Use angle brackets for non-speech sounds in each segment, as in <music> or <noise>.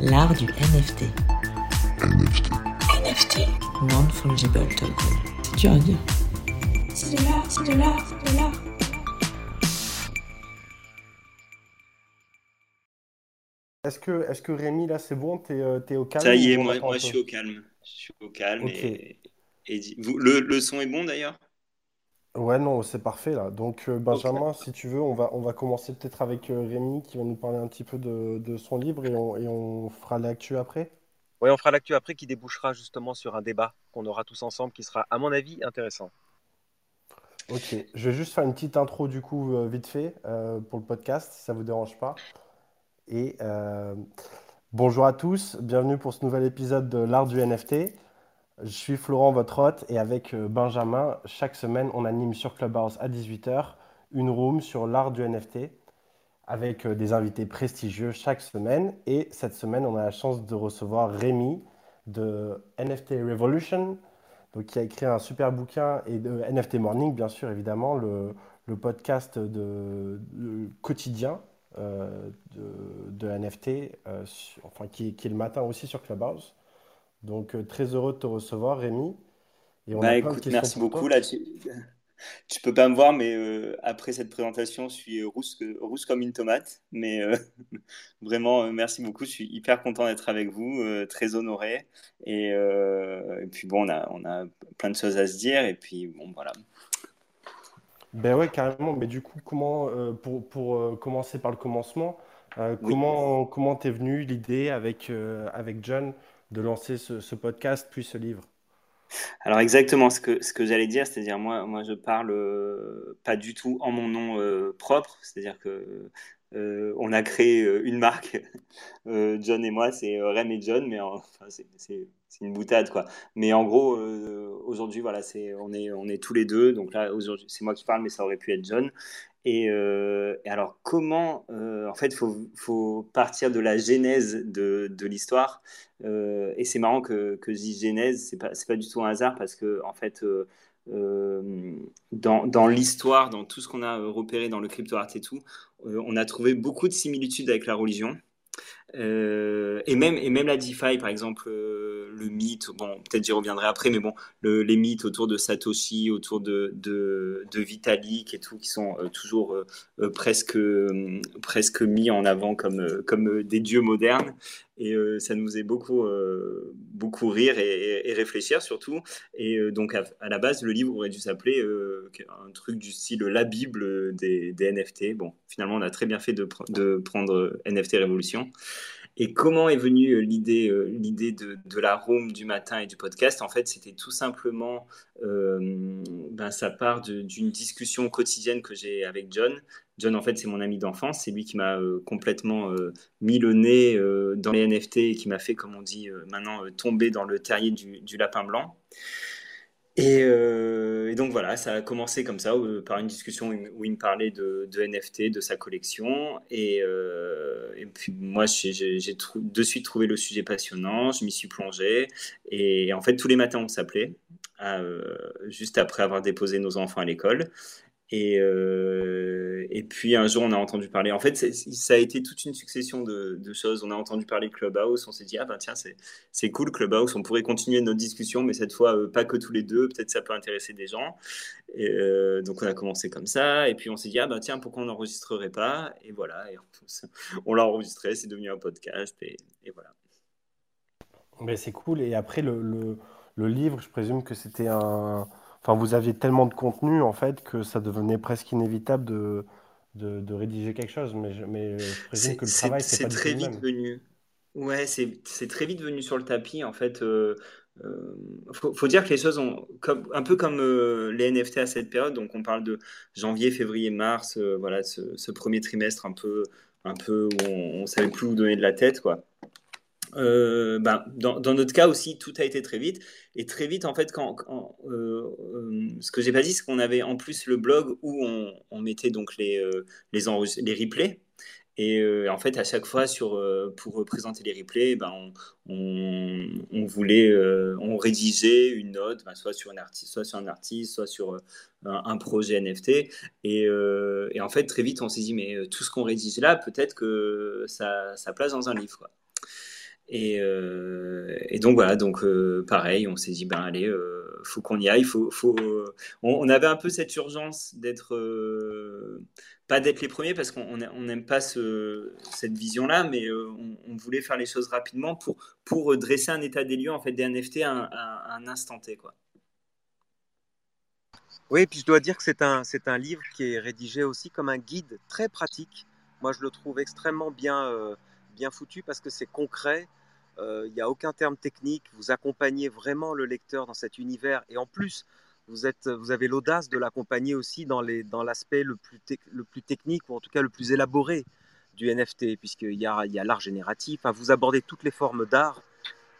L'art du NFT. NFT. NFT. Non-fungible token. C'est dur à dire. C'est de l'art, c'est de l'art, c'est de l'art. Est-ce que, est que Rémi, là, c'est bon? T'es euh, es au calme Ça y est, moi, moi je suis au calme. Je suis au calme et, et vous- le, le son est bon d'ailleurs? Ouais, non, c'est parfait là. Donc, euh. Benjamin, si tu veux, on va, on va commencer peut-être avec euh, Rémi qui va nous parler un petit peu de, de son livre et on, et on fera l'actu après. Oui, on fera l'actu après qui débouchera justement sur un débat qu'on aura tous ensemble qui sera, à mon avis, intéressant. Ok, je vais juste faire une petite intro du coup, euh, vite fait, pour le podcast, si ça vous dérange pas. Et bonjour à tous, bienvenue pour ce nouvel épisode de l'art du NFT. Je suis Florent, votre hôte, et avec euh, Benjamin, chaque semaine, on anime sur Clubhouse à 18h une room sur l'art du NFT avec euh, des invités prestigieux chaque semaine. Et cette semaine, on a la chance de recevoir Rémi de NFT Revolution, donc, qui a écrit un super bouquin, et de NFT Morning, bien sûr, évidemment, le, podcast quotidien euh, de, NFT, qui est le matin aussi sur Clubhouse. Donc, euh, très heureux de te recevoir, Rémi. Et on a Bah écoute, merci beaucoup. Là, tu, tu peux pas me voir, mais euh, après cette présentation, je suis rousse, comme une tomate. Mais euh, <laughs> vraiment, euh, merci beaucoup. Je suis hyper content d'être avec vous, très honoré. Et, et puis bon, on a, on a plein de choses à se dire. Et puis bon, voilà. Ben ouais, carrément. Mais du coup, comment, pour, pour commencer par le commencement, Oui. comment, comment t'es venue l'idée avec, avec John de lancer ce, podcast puis ce livre? Alors exactement ce que, ce que j'allais dire, c'est-à-dire moi, moi je parle euh, pas du tout en mon nom euh, propre, c'est-à-dire que euh, on a créé une marque, <laughs> John et moi, c'est Rem et John, mais en- enfin, c'est une boutade quoi. Mais en gros, aujourd'hui voilà, c'est on est on est tous les deux, donc là aujourd'hui c'est moi qui parle, mais ça aurait pu être John. Et, euh, et alors comment, euh, en fait, faut faut partir de la genèse de, l'histoire. Euh, et c'est marrant que, que je dise genèse, c'est pas, pas du tout un hasard parce que, en fait, dans, dans l'histoire, dans tout ce qu'on a repéré dans le crypto art et tout, on a trouvé beaucoup de similitudes avec la religion. Euh, et même et même la DeFi par exemple euh, le mythe bon peut-être j'y reviendrai après mais bon le- les mythes autour de Satoshi autour de de, de Vitalik et tout qui sont euh, toujours euh, euh, presque euh, presque mis en avant comme comme des dieux modernes et euh, ça nous faisait beaucoup euh, beaucoup rire et, réfléchir surtout. Et euh, donc à, la base le livre aurait dû s'appeler un truc du style la Bible des, NFT bon finalement on a très bien fait de, pr- de prendre NFT Révolution. Et comment est venue l'idée l'idée de, de la room du matin et du podcast? En fait, c'était tout simplement, ben, ça part d'une discussion quotidienne que j'ai avec John. John, en fait, c'est mon ami d'enfance. C'est lui qui m'a euh, complètement euh, mis le nez euh, dans les NFT et qui m'a fait, comme on dit maintenant, tomber dans le terrier du, lapin blanc. Et, et donc voilà, ça a commencé comme ça, par une discussion où il, me parlait de, NFT, de sa collection. Et, et puis moi, j'ai de suite trouvé le sujet passionnant, je m'y suis plongé. Et en fait, tous les matins, on s'appelait, juste après avoir déposé nos enfants à l'école. Et, euh, et puis un jour, on a entendu parler. En fait, ça a été toute une succession de, choses. On a entendu parler de Clubhouse. On s'est dit, ah ben tiens, c'est cool Clubhouse. On pourrait continuer notre discussion, mais cette fois, euh, pas que tous les deux. Peut-être ça peut intéresser des gens. Euh, donc on a commencé comme ça. Et puis on s'est dit, ah ben tiens, pourquoi on n'enregistrerait pas? Et voilà. Et on, <laughs> on l'a enregistré. C'est devenu un podcast. Et, voilà. Mais c'est cool. Et après, le, le livre, je présume que c'était un... Enfin, vous aviez tellement de contenu, en fait, que ça devenait presque inévitable de, de, de rédiger quelque chose. Mais je, mais je présume que le travail, c'est pas très vite même. venu. Ouais, c'est c'est très vite venu sur le tapis. En fait, euh, euh, faut, faut dire que les choses ont comme, un peu comme euh, les NFT à cette période. Donc, on parle de janvier, février, mars. voilà, ce, ce premier trimestre un peu, un peu où on, on savait plus où donner de la tête, quoi. Euh, ben, dans, notre cas aussi, tout a été très vite. Et très vite, en fait, euh, euh, ce que j'ai pas dit, c'est qu'on avait en plus le blog où on, mettait donc les, les, les replays. Et en fait, à chaque fois, sur, pour présenter les replays, ben, on, voulait, on rédigeait une note, ben, soit sur un artiste, soit sur un artiste, soit sur un, projet NFT. Et, en fait, très vite, on s'est dit, mais tout ce qu'on rédige là, peut-être que ça, place dans un livre. Et, et donc voilà, donc pareil, on s'est dit ben allez, faut qu'on y aille, faut, faut. On, avait un peu cette urgence d'être pas d'être les premiers parce qu'on n'aime pas ce, cette vision-là, mais on, voulait faire les choses rapidement pour, pour dresser un état des lieux en fait des NFT à, un instant T quoi. Oui, et puis je dois dire que c'est un, c'est un livre qui est rédigé aussi comme un guide très pratique. Moi, je le trouve extrêmement bien, euh, bien foutu parce que c'est concret. Euh, il n'y a aucun terme technique. Vous accompagnez vraiment le lecteur dans cet univers. Et en plus, vous, êtes, vous avez l'audace de l'accompagner aussi dans, les, dans l'aspect le plus, le plus technique ou en tout cas le plus élaboré du NFT, puisqu'il y a, y a l'art génératif. vous abordez toutes les formes d'art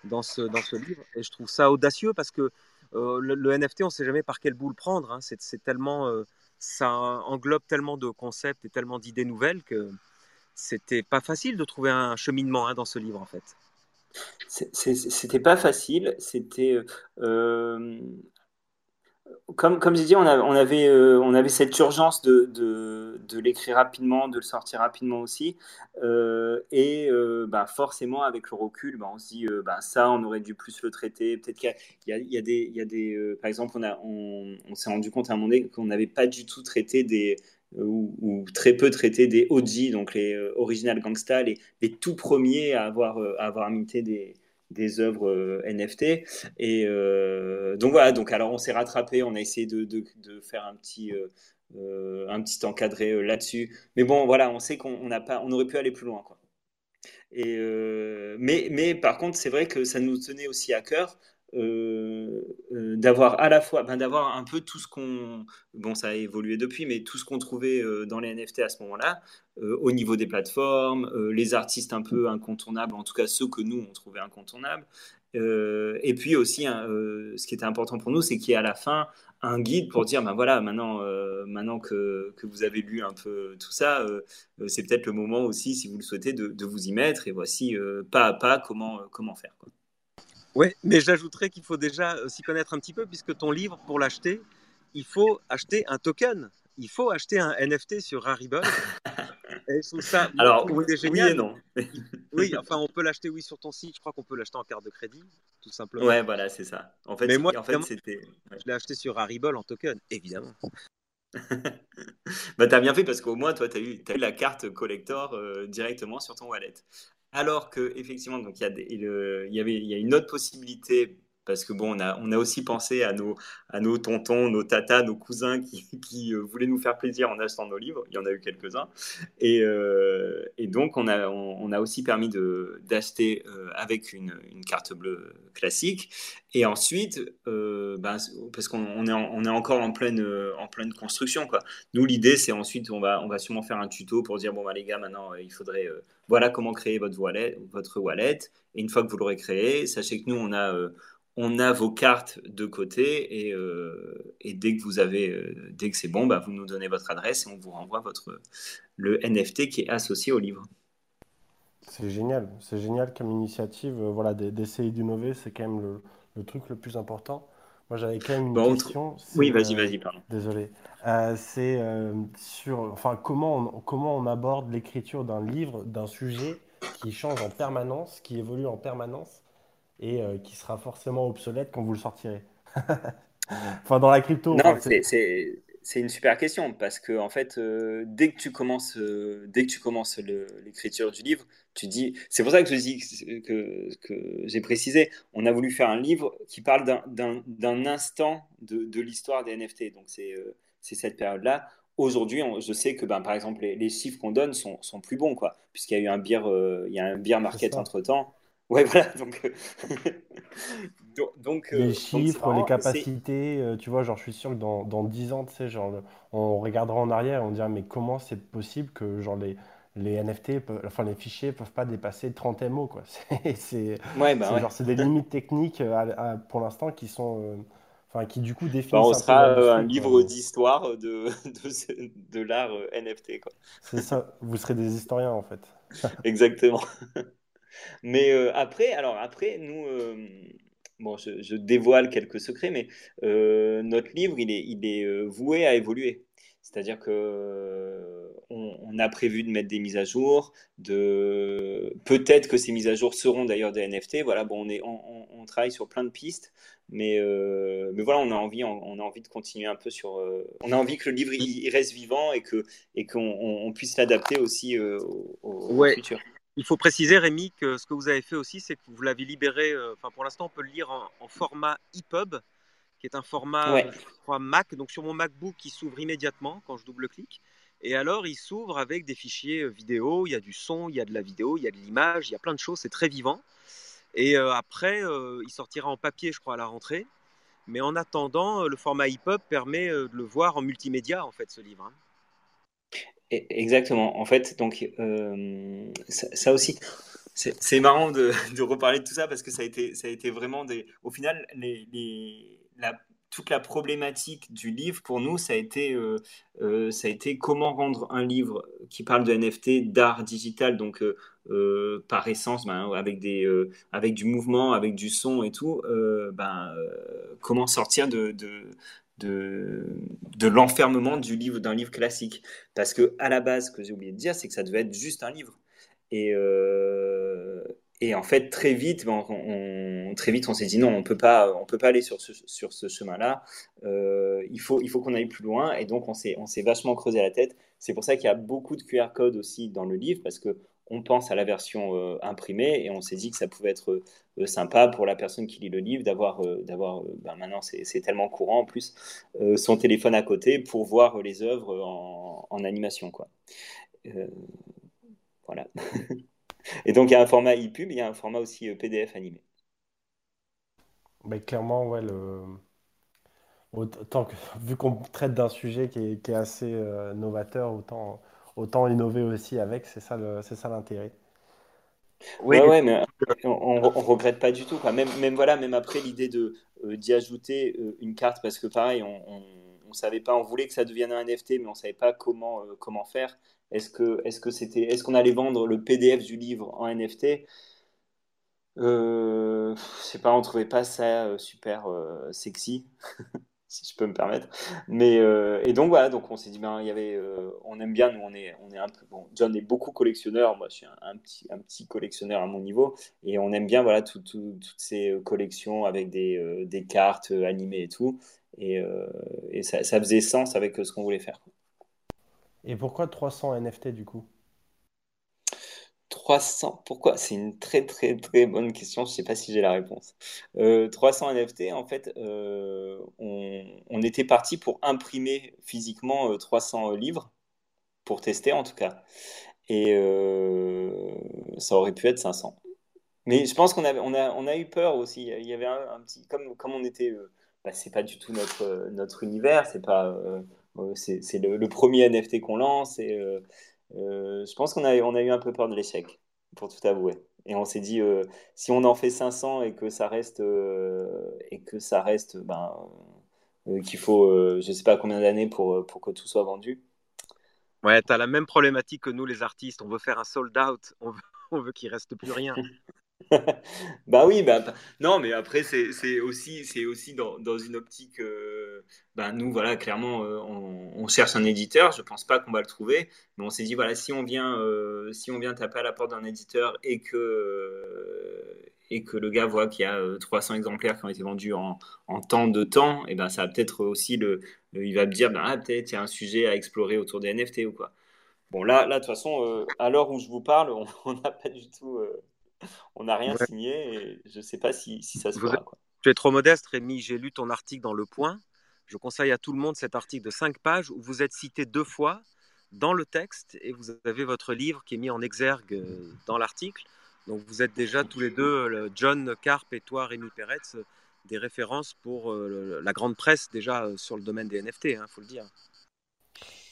dans ce, dans ce livre. Et je trouve ça audacieux parce que euh, le, NFT, on ne sait jamais par quel bout le prendre. Hein. C'est tellement, euh, ça englobe tellement de concepts et tellement d'idées nouvelles que c'était pas facile de trouver un cheminement hein, dans ce livre en fait. C'était pas facile. C'était euh, comme, comme j'ai dit, on, avait, euh, on avait cette urgence de, de, l'écrire rapidement, de le sortir rapidement aussi. Euh, et euh, bah, forcément, avec le recul, bah, on se dit, bah, ça, on aurait dû plus le traiter. Peut-être qu'il y, a des... Y a des par exemple, on, on s'est rendu compte à un moment donné qu'on n'avait pas du tout traité des... Ou, ou, très peu traité des OG, donc les original gangsta, les, tout premiers à avoir, à avoir imité des des œuvres euh, NFT. Et euh, donc voilà, donc alors on s'est rattrapé, on a essayé de, de, faire un petit, euh, un petit encadré là-dessus. Mais bon, voilà, on sait qu'on on aurait pu aller plus loin, quoi. Et mais, mais par contre, c'est vrai que ça nous tenait aussi à cœur euh, euh, d'avoir à la fois, ben d'avoir un peu tout ce qu'on, bon ça a évolué depuis, mais tout ce qu'on trouvait euh, dans les NFT à ce moment-là, au niveau des plateformes, les artistes un peu incontournables, en tout cas ceux que nous on trouvait incontournables, et puis aussi hein, ce qui était important pour nous, c'est qu'il y ait à la fin un guide pour dire ben voilà maintenant maintenant que, que, vous avez lu un peu tout ça c'est peut-être le moment aussi si vous le souhaitez de, de vous y mettre et voici pas à pas comment comment faire. Oui, mais j'ajouterais qu'il faut déjà euh, s'y connaître un petit peu, puisque ton livre, pour l'acheter, il faut acheter un token. Il faut acheter un NFT sur Rarible. <laughs> Et ça, Alors, oui, génial. et non. <laughs> oui, enfin, on peut l'acheter, oui, sur ton site. Je crois qu'on peut l'acheter en carte de crédit, tout simplement. Ouais, voilà, c'est ça. En fait, mais moi, en fait, c'était. Je l'ai acheté sur Rarible en token, évidemment. <laughs> bah, t'as bien fait parce qu'au moins, toi, t'as eu, as eu la carte collector euh, directement sur ton wallet. Alors que effectivement, donc il y, avait, il y a une autre possibilité parce que bon, on a, on a aussi pensé à nos, à nos tontons, nos tatas, nos cousins qui, <laughs> qui euh, voulaient nous faire plaisir en achetant nos livres. Il y en a eu quelques-uns. Et, euh, et, donc, on a, on, a aussi permis d'acheter euh, avec une, une, carte bleue classique. Et ensuite, ben, parce qu'on est, on est encore en pleine, en pleine construction. Quoi. Nous, l'idée, c'est ensuite, on va, on va sûrement faire un tuto pour dire, bon, bah, les gars, maintenant, il faudrait, voilà comment créer votre wallet, votre wallet. Et une fois que vous l'aurez créé, sachez que nous, on a on a vos cartes de côté et, euh, dès que vous avez, euh, dès que c'est bon, bah, vous nous donnez votre adresse et on vous renvoie votre, le NFT qui est associé au livre. C'est génial, c'est génial comme initiative. Euh, voilà, d'essayer d'innover, c'est quand même le, truc le plus important. Moi, j'avais quand même une question. Oui, vas-y, vas-y, pardon. Désolé. c'est sur, enfin, comment on, comment on aborde l'écriture d'un livre, d'un sujet qui change en permanence, qui évolue en permanence et euh, qui sera forcément obsolète quand vous le sortirez <laughs> Enfin, dans la crypto. Non, c'est une super question parce que en fait, euh, dès que tu commences, euh, dès que tu commences l'écriture du livre, tu dis. C'est pour ça que je dis que, que, j'ai précisé. On a voulu faire un livre qui parle d'un instant de, de l'histoire des NFT. Donc c'est cette période-là. Aujourd'hui, je sais que ben, par exemple les, les chiffres qu'on donne sont, sont, plus bons quoi, puisqu'il y a eu un beer, il y a un beer market entre temps. Ouais, voilà. Donc, euh, <laughs> euh, les chiffres, les capacités, euh, tu vois, genre, je suis sûr que dans, dans 10 ans, tu sais, genre, on regardera en arrière et on dira, mais comment c'est possible que, genre, les, les NFT, enfin, les fichiers peuvent pas dépasser 30 MO, quoi. <laughs> C'est ouais, bah, genre, c'est des limites techniques pour l'instant qui sont. Enfin, qui du coup définissent. Bah, on sera un, livre d'histoire de, <laughs> de, de l'art NFT. C'est ça, vous serez des historiens en fait. Exactement. Mais euh, après, alors après, nous, euh, bon, je, dévoile quelques secrets, mais notre livre, il est, il est voué à évoluer. C'est-à-dire que on, a prévu de mettre des mises à jour, de peut-être que ces mises à jour seront d'ailleurs des NFT. Voilà, bon, on, est, on, travaille sur plein de pistes, mais, mais voilà, on a envie, on, a envie de continuer un peu sur. on a envie que le livre il, reste vivant et que et qu'on puisse l'adapter aussi au, futur. Il faut préciser, Rémi, que ce que vous avez fait aussi, c'est que vous l'avez libéré. Enfin, pour l'instant, on peut le lire en, en format EPUB qui est un format Mac. Donc sur mon MacBook, il s'ouvre immédiatement quand je double-clique. Et alors, il s'ouvre avec des fichiers euh, vidéo, il y a du son, il y a de la vidéo, il y a de l'image, il y a plein de choses, c'est très vivant. Et euh, après, euh, il sortira en papier, je crois, à la rentrée. Mais en attendant, le format EPUB permet de le voir en multimédia, en fait, ce livre. Hein. E, exactement. En fait, donc, ça, aussi, c'est marrant <laughs> de, reparler de tout ça parce que ça a été, ça a été vraiment des. Au final, toute la problématique du livre pour nous, ça a été, euh, euh, ça a été comment rendre un livre qui parle de NFT, d'art digital, donc euh, par essence, ben, avec, des, avec du mouvement, avec du son et tout, ben, comment sortir de, de, de, l'enfermement du livre d'un livre classique. Parce que à la base, ce que j'ai oublié de dire, c'est que ça devait être juste un livre. Et, et en fait, très vite, ben, on, très vite, on s'est dit non, on peut pas, on peut pas aller sur ce, sur ce chemin-là. Euh, il faut, il faut qu'on aille plus loin. Et donc, on s'est, on s'est vachement creusé la tête. C'est pour ça qu'il y a beaucoup de QR codes aussi dans le livre, parce que on pense à la version euh, imprimée et on s'est dit que ça pouvait être euh, sympa pour la personne qui lit le livre d'avoir, d'avoir, ben maintenant c'est, tellement courant en plus, son téléphone à côté pour voir les œuvres en, animation, quoi. voilà. <laughs> Et donc, il y a un format e-pub, il y a un format aussi euh, PDF animé. Mais clairement, ouais, le... autant que, vu qu'on traite d'un sujet qui est, assez euh, novateur, autant, autant innover aussi avec, c'est ça, c'est ça l'intérêt. Oui, ouais, mais on, ne regrette pas du tout. Quoi. Même, même, voilà, même après l'idée de euh, d'y ajouter une carte, parce que pareil, on, on, savait pas, on voulait que ça devienne un NFT, mais on savait pas comment comment faire. Est-ce que est-ce que c'était est-ce qu'on allait vendre le PDF du livre en NFT euh, Je sais pas, on trouvait pas ça euh, super euh, sexy, <laughs> si je peux me permettre. Mais euh, et donc voilà, donc on s'est dit ben il y avait, on aime bien, nous on est on est un peu. John est beaucoup collectionneur, moi je suis un, petit un petit collectionneur à mon niveau et on aime bien voilà toutes ces collections avec des, des cartes animées et tout et, ça, faisait sens avec ce qu'on voulait faire. Et pourquoi 300 NFT du coup? 300, pourquoi? C'est une très très très bonne question, je ne sais pas si j'ai la réponse. 300 euh, NFT, en fait, euh, on, était parti pour imprimer physiquement 300 euh, livres, pour tester en tout cas. Et ça aurait pu être 500. Mais je pense qu'on on a, on a eu peur aussi. Il y avait un, petit, comme, comme on était, bah, c'est pas du tout notre, notre univers, c'est pas c'est le, premier NFT qu'on lance et je pense qu'on a, on a eu un peu peur de l'échec, pour tout avouer. Et on s'est dit, euh, si on en fait 500 et que ça reste, et que ça reste, ben, qu'il faut, je sais pas combien d'années pour, pour que tout soit vendu. Ouais, tu as la même problématique que nous, les artistes. On veut faire un sold out, on veut, <laughs> on veut qu'il reste plus rien. <laughs> bah oui, bah, non, mais après, c'est aussi, dans, dans une optique. Euh, bah, nous, voilà, clairement, euh, on, cherche un éditeur. Je pense pas qu'on va le trouver, mais on s'est dit, voilà, si on vient, euh, si on vient taper à la porte d'un éditeur et que, et que le gars voit qu'il y a 300 exemplaires qui ont été vendus en, en temps de temps, et ben ça va peut-être aussi le, il va me dire, bah, ah, peut-être il y a un sujet à explorer autour des NFT ou quoi. Bon, là, là, de toute façon, à l'heure où je vous parle, on <laughs> n'a pas du tout on n'a rien signé et je ne sais pas si, ça se fera. Tu es trop modeste, Rémi. J'ai lu ton article dans Le Point. Je conseille à tout le monde cet article de 5 pages où vous êtes cité deux fois dans le texte et vous avez votre livre qui est mis en exergue euh, dans l'article. Donc vous êtes déjà tous les deux, John Carp et toi, Rémi Peretz, des références pour euh, la grande presse déjà euh, sur le domaine des NFT, il hein, faut le dire.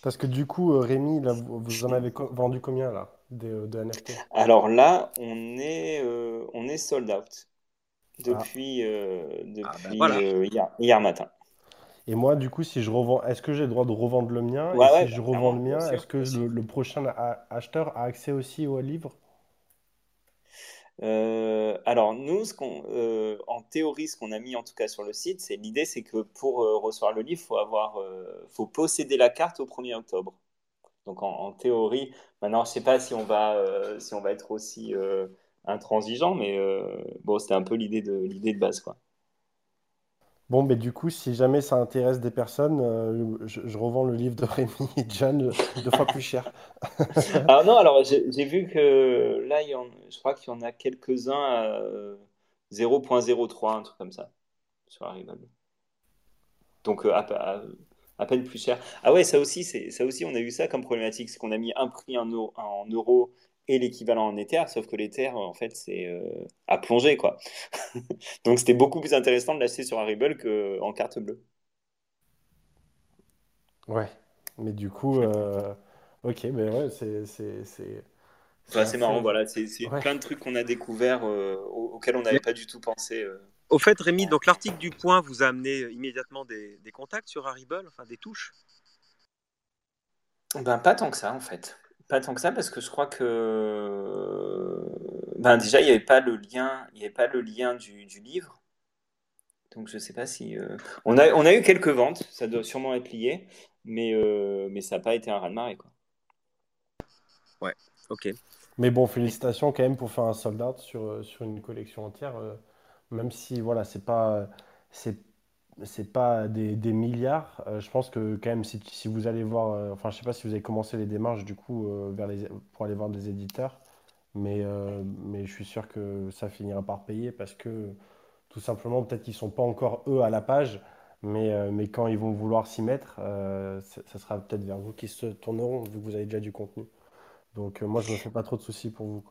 Parce que du coup, Rémi, vous en avez vendu combien là de, NFT Alors là, on est, euh, on est sold out depuis, ah. euh, ah, depuis ben euh, hier, hier, matin. Et moi, du coup, si je revends, est-ce que j'ai le droit de revendre le mien? Et si je revends le mien, est-ce que le, prochain acheteur a accès aussi au livre? Euh, alors nous, ce euh, en théorie, ce qu'on a mis en tout cas sur le site, c'est l'idée, c'est que pour euh, recevoir le livre, faut avoir, faut posséder la carte au 1er octobre. Donc en, théorie, maintenant, je sais pas si on va, si on va être aussi intransigeant, mais bon, c'était un peu l'idée de l'idée de base, quoi. Bon, mais du coup, si jamais ça intéresse des personnes, euh, je, revends le livre de Rémi et John deux fois plus cher. <laughs> ah non, alors j'ai vu que là, il y en, je crois qu'il y en a quelques-uns à 0.03, un truc comme ça, sur Arrivable. Donc euh, à, peine plus cher. Ah ouais, ça aussi, ça aussi, on a eu ça comme problématique, c'est qu'on a mis un prix en, en euros et l'équivalent en Ether, sauf que l'Ether, en fait, c'est euh, à plonger, quoi. <laughs> Donc, c'était beaucoup plus intéressant de l'acheter sur Ripple qu'en carte bleue. Ouais, mais du coup, euh, ok, mais ouais, c'est. C'est marrant, voilà, c'est plein de trucs qu'on a découverts euh, auxquels on n'avait pas du tout pensé. Au fait, Rémi, donc l'article du point vous a amené immédiatement des, des contacts sur Harible, enfin des touches? Ben, pas tant que ça, en fait. Pas tant que ça, parce que je crois que ben déjà, il n'y avait pas le lien, il y avait pas le lien du, du livre. Donc je sais pas si. Euh, on, a, on a eu quelques ventes, ça doit sûrement être lié, mais, euh, mais ça n'a pas été un raz-de-marée. Quoi. Ouais, ok. Mais bon, félicitations quand même pour faire un sold out sur, euh, sur une collection entière, même si voilà, c'est pas. C'est c'est pas des, milliards. Euh, je pense que quand même, si, vous allez voir, euh, enfin, je sais pas si vous avez commencé les démarches du coup euh, pour aller voir des éditeurs, mais, je suis sûr que ça finira par payer parce que tout simplement, peut-être qu'ils sont pas encore eux à la page, mais, quand ils vont vouloir s'y mettre, ça sera peut-être vers vous qu'ils se tourneront vu que vous avez déjà du contenu. Donc moi, je me fais pas trop de soucis pour vous.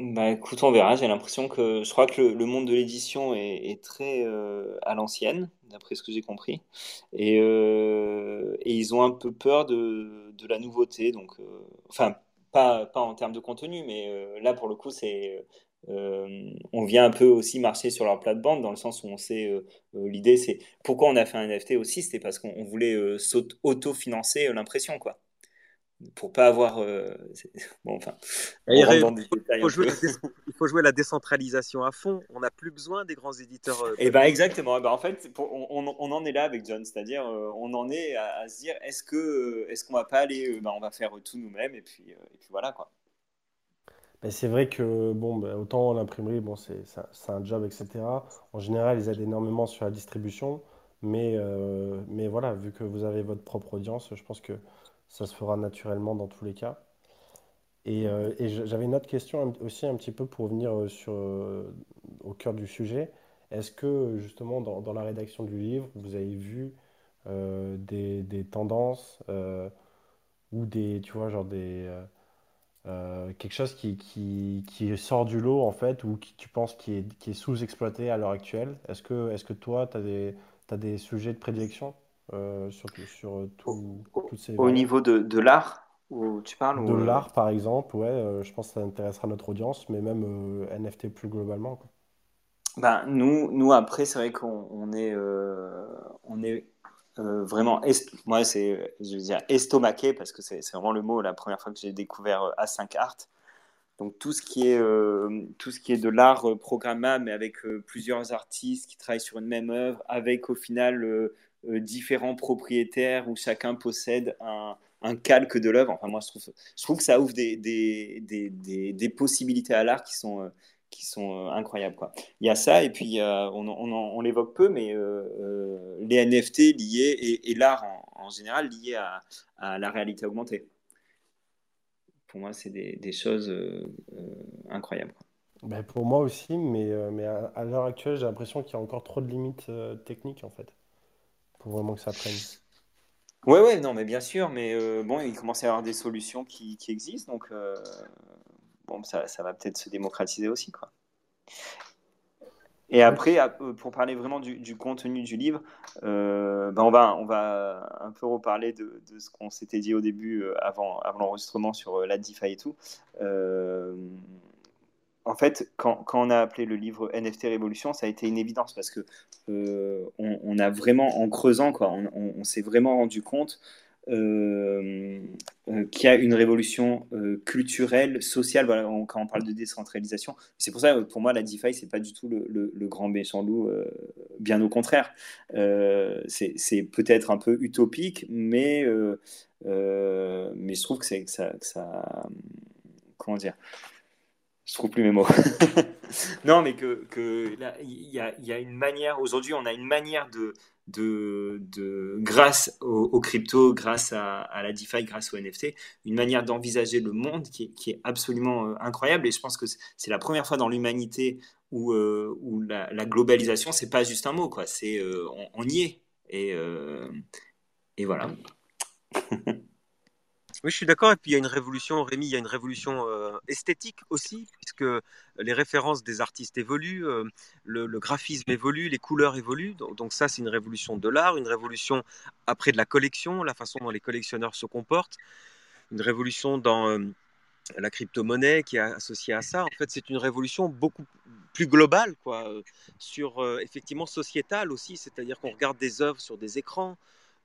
Bah écoute, on verra. J'ai l'impression que je crois que le, monde de l'édition est, très euh, à l'ancienne, d'après ce que j'ai compris. Et, euh, et ils ont un peu peur de, de la nouveauté. Donc, euh, enfin, pas, pas en termes de contenu, mais là pour le coup, c'est on vient un peu aussi marcher sur leur plate-bande dans le sens où on sait l'idée, c'est pourquoi on a fait un NFT aussi, c'était parce qu'on voulait auto-financer l'impression, quoi pour pas avoir. Euh, <laughs> bon, enfin, il, faut jouer il, faut jouer la décentralisation à fond. On n'a plus besoin des grands éditeurs. Euh, et eh ben exactement. Eh ben, en fait, on, on, en est là avec John, c'est-à-dire euh, on en est à, se dire est-ce que est-ce qu'on va pas aller, ben, on va faire tout nous-mêmes et puis et puis voilà quoi. Ben, c'est vrai que bon, ben, autant l'imprimerie, bon, c'est un job, etc. En général, ils aident énormément sur la distribution, mais mais voilà, vu que vous avez votre propre audience, je pense que ça se fera naturellement dans tous les cas. Et, euh, j'avais une autre question aussi un petit peu pour venir euh, euh, au cœur du sujet. Est-ce que justement dans, la rédaction du livre, vous avez vu des, tendances ou des, tu vois, genre des, quelque chose qui, sort du lot en fait ou qui tu penses qui est, sous-exploité à l'heure actuelle? Est-ce que, toi, tu as des sujets de prédilection? Euh, sur, sur euh, tout, toutes ces Au niveau de, de l'art où tu parles De euh, l'art, par exemple, ouais, je pense que ça intéressera notre audience, mais même NFT plus globalement. Quoi. Ben, nous, nous, après, c'est vrai qu'on on est, on est vraiment, moi, c'est, je veux dire, estomaqué, parce que c'est vraiment le mot, la première fois que j'ai découvert A5 Art. Donc tout ce qui est, tout ce qui est de l'art programmable, mais avec plusieurs artistes qui travaillent sur une même œuvre, avec au final euh, différents propriétaires où chacun possède un, calque de l'œuvre. Enfin, moi, je trouve, que ça ouvre des, possibilités à l'art qui sont, euh, euh, incroyables. Il y a ça, et puis on, l'évoque peu, mais les NFT liés et, l'art en, général lié à, à, la réalité augmentée. Pour moi, c'est des, choses incroyables. Ben pour moi aussi, mais, mais à, l'heure actuelle, j'ai l'impression qu'il y a encore trop de limites techniques en fait vraiment que ça prenne. Ouais, ouais, non, mais bien sûr, mais euh, bon, il commence à y avoir des solutions qui, qui existent, donc euh, bon, ça, ça va peut-être se démocratiser aussi, quoi. Et après, euh, pour parler vraiment du, contenu du livre, ben on, va, on va un peu reparler de, de ce qu'on s'était dit au début, avant, avant l'enregistrement sur la DeFi et tout en fait, quand, on a appelé le livre NFT Révolution, ça a été une évidence parce que euh, on, a vraiment, en creusant, quoi, on, s'est vraiment rendu compte euh, euh, qui a une révolution culturelle, sociale. Quand on parle de décentralisation, c'est pour ça, pour moi, la DeFi, c'est pas du tout le, grand méchant loup. bien au contraire, c'est peut-être un peu utopique, mais mais je trouve que ça, que ça, comment dire je trouve plus mes mots. <laughs> <laughs> non, mais que, il y a, une manière. Aujourd'hui, on a une manière de, grâce aux, crypto, grâce à, la DeFi, grâce aux NFT, une manière d'envisager le monde qui est, absolument euh, incroyable. Et je pense que c'est la première fois dans l'humanité où, euh, où la, la, globalisation, c'est pas juste un mot, quoi. C'est euh, on, y est. Et voilà. <laughs> Oui, je suis d'accord. Et puis il y a une révolution, Rémi, il y a une révolution euh, esthétique aussi, puisque les références des artistes évoluent, euh, le, graphisme évolue, les couleurs évoluent. Donc, ça, c'est une révolution de l'art, une révolution après de la collection, la façon dont les collectionneurs se comportent, une révolution dans euh, la crypto-monnaie qui est associée à ça. En fait, c'est une révolution beaucoup plus globale, quoi, sur effectivement sociétale aussi, c'est-à-dire qu'on regarde des œuvres sur des écrans.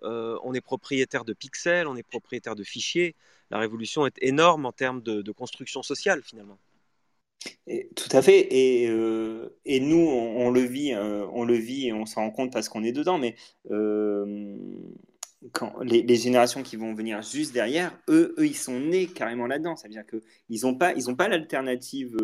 Euh, on est propriétaire de pixels, on est propriétaire de fichiers. La révolution est énorme en termes de, construction sociale finalement. tout à fait. Et, euh, nous, on, le vit, euh, on le vit et on s'en rend compte parce qu'on est dedans. Mais les, générations qui vont venir juste derrière, eux, ils sont nés carrément là-dedans. Ça veut dire qu'ils n'ont pas, ils pas l'alternative.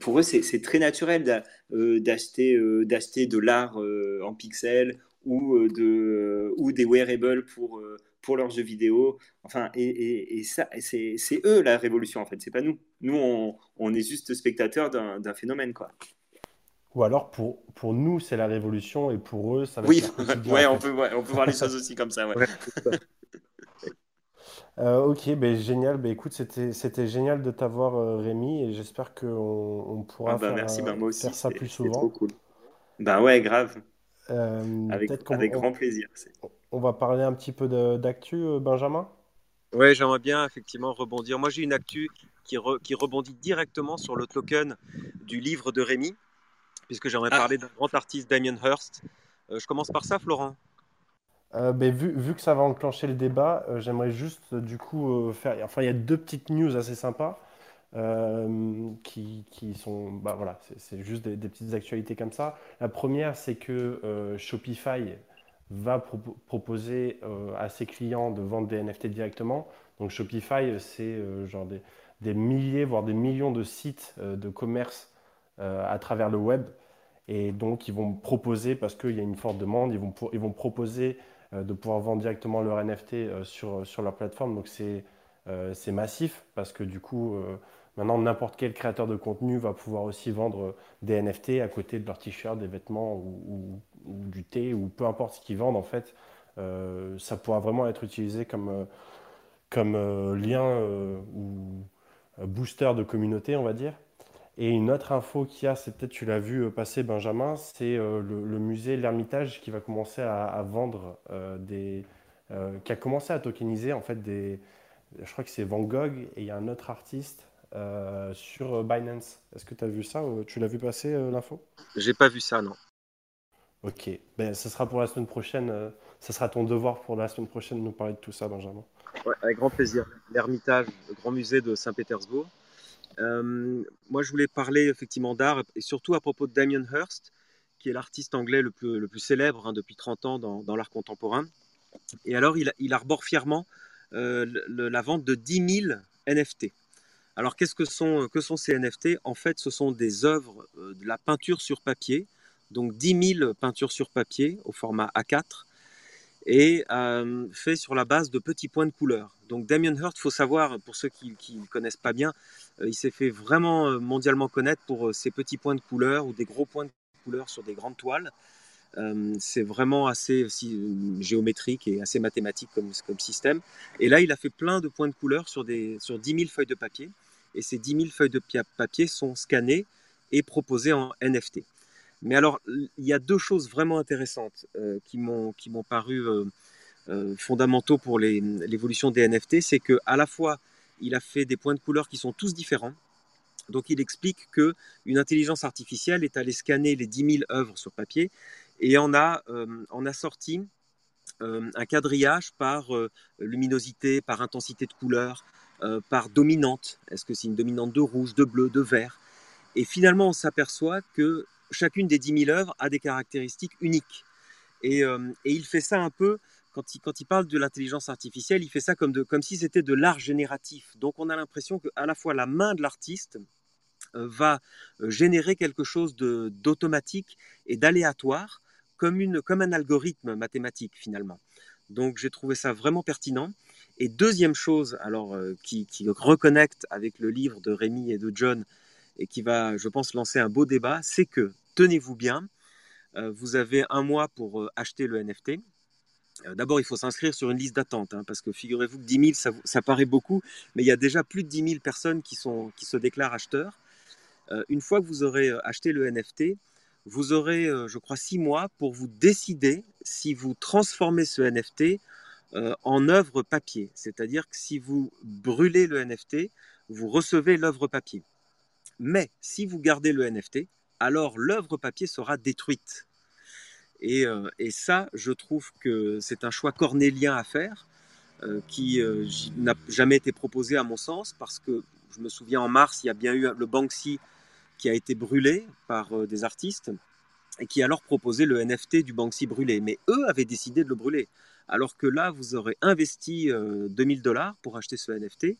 pour eux, c'est très naturel d'acheter d'acheter de l'art en pixels ou, euh, de, euh, ou des wearables pour, euh, pour leurs jeux vidéo. Enfin, et, et, ça, c'est eux la révolution en fait, c'est pas nous. Nous, on, on est juste spectateurs d'un phénomène, quoi. Ou alors pour, pour nous, c'est la révolution et pour eux, ça va oui. <laughs> ouais, on peut, on peut voir les choses aussi comme ça. Ouais. <laughs> ok, ben, génial. Ben, écoute, c'était génial de t'avoir, Rémi, et j'espère qu'on on pourra ah bah, faire, merci, bah, moi aussi, faire ça plus souvent. Trop cool. Bah ouais, grave. Euh, avec, grand plaisir. On va parler un petit peu d'actu, euh, Benjamin? Oui, j'aimerais bien effectivement rebondir. Moi, j'ai une actu qui, qui, rebondit directement sur le token du livre de Rémi, puisque j'aimerais ah. parler d'un grand artiste, Damien Hirst. Euh, je commence par ça, Florent? Ben, vu, vu, que ça va enclencher le débat, j'aimerais juste du coup faire. Enfin, il y a deux petites news assez sympas. Euh, qui, qui, sont, bah voilà, c'est juste des, petites actualités comme ça. La première, c'est que euh, Shopify va proposer euh, à ses clients de vendre des NFT directement. Donc Shopify, c'est genre des, des, milliers, voire des millions de sites de commerce à travers le web. Et donc, ils vont proposer, parce qu'il y a une forte demande, ils vont, ils vont proposer de pouvoir vendre directement leur NFT sur, sur leur plateforme. Donc, c'est massif parce que du coup, Maintenant, n'importe quel créateur de contenu va pouvoir aussi vendre des NFT à côté de leurs t-shirts, des vêtements ou, du thé ou peu importe ce qu'ils vendent. En fait, euh, ça pourra vraiment être utilisé comme, euh, comme euh, lien ou booster de communauté, on va dire. Et une autre info qu'il y a, c'est peut-être tu l'as vu passer Benjamin, c'est le, musée L'Ermitage qui va commencer à, vendre des, qui a commencé à tokeniser en fait des, je crois que c'est Van Gogh et il y a un autre artiste euh, sur Binance. Est-ce que tu as vu ça Tu l'as vu passer euh, l'info? J'ai pas vu ça, non. Ok, ben, ce sera pour la semaine prochaine. Euh, ce sera ton devoir pour la semaine prochaine de nous parler de tout ça, Benjamin. Ouais, avec grand plaisir. L'Ermitage, le grand musée de Saint-Pétersbourg. moi, je voulais parler effectivement d'art et surtout à propos de Damien Hirst, qui est l'artiste anglais le plus, le plus célèbre hein, depuis 30 ans dans, dans l'art contemporain. Et alors, il, il arbore fièrement la vente de 10 000 NFT. Alors, qu'est-ce que sont, que sont ces NFT En fait, ce sont des œuvres euh, de la peinture sur papier, donc 10 000 peintures sur papier au format A4, et euh, fait sur la base de petits points de couleur. Donc Damien Hirst, faut savoir, pour ceux qui ne connaissent pas bien, euh, il s'est fait vraiment mondialement connaître pour ces petits points de couleur ou des gros points de couleur sur des grandes toiles. C'est vraiment assez aussi, géométrique et assez mathématique comme, système. Et là, il a fait plein de points de couleur sur, des, sur 10 000 feuilles de papier et ces 10 000 feuilles de papier sont scannées et proposées en NFT. Mais alors, il y a deux choses vraiment intéressantes euh, qui m'ont paru euh, euh, fondamentaux pour l'évolution des NFT, c'est que à la fois il a fait des points de couleur qui sont tous différents. Donc il explique que une intelligence artificielle est allée scanner les 10 000 œuvres sur papier et en a, en a sorti un quadrillage par luminosité, par intensité de couleur, par dominante. Est-ce que c'est une dominante de rouge, de bleu, de vert? Et finalement, on s'aperçoit que chacune des 10 000 œuvres a des caractéristiques uniques. Et, il fait ça un peu, quand il, quand il parle de l'intelligence artificielle, il fait ça comme, de, comme si c'était de l'art génératif. Donc on a l'impression qu'à la fois la main de l'artiste va générer quelque chose d'automatique et d'aléatoire, comme, une, comme un algorithme mathématique finalement. Donc j'ai trouvé ça vraiment pertinent. Et deuxième chose, alors qui, qui, reconnecte avec le livre de Rémi et de John et qui va, je pense, lancer un beau débat, c'est que tenez-vous bien, vous avez un mois pour acheter le NFT. D'abord, il faut s'inscrire sur une liste d'attente, hein, parce que figurez-vous que 10 000, ça, ça, paraît beaucoup, mais il y a déjà plus de 10 000 personnes qui, sont, qui se déclarent acheteurs. une fois que vous aurez acheté le NFT, vous aurez, euh, je crois, six mois pour vous décider si vous transformez ce NFT euh, en œuvre papier. C'est-à-dire que si vous brûlez le NFT, vous recevez l'œuvre papier. Mais si vous gardez le NFT, alors l'œuvre papier sera détruite. Et, euh, ça, je trouve que c'est un choix cornélien à faire, qui n'a jamais été proposé à mon sens, parce que je me souviens en mars, il y a bien eu le Banksy qui a été brûlé par euh, des artistes et qui alors proposait le NFT du Banksy brûlé. Mais eux avaient décidé de le brûler. Alors que là, vous aurez investi 2000 euh, dollars pour acheter ce NFT.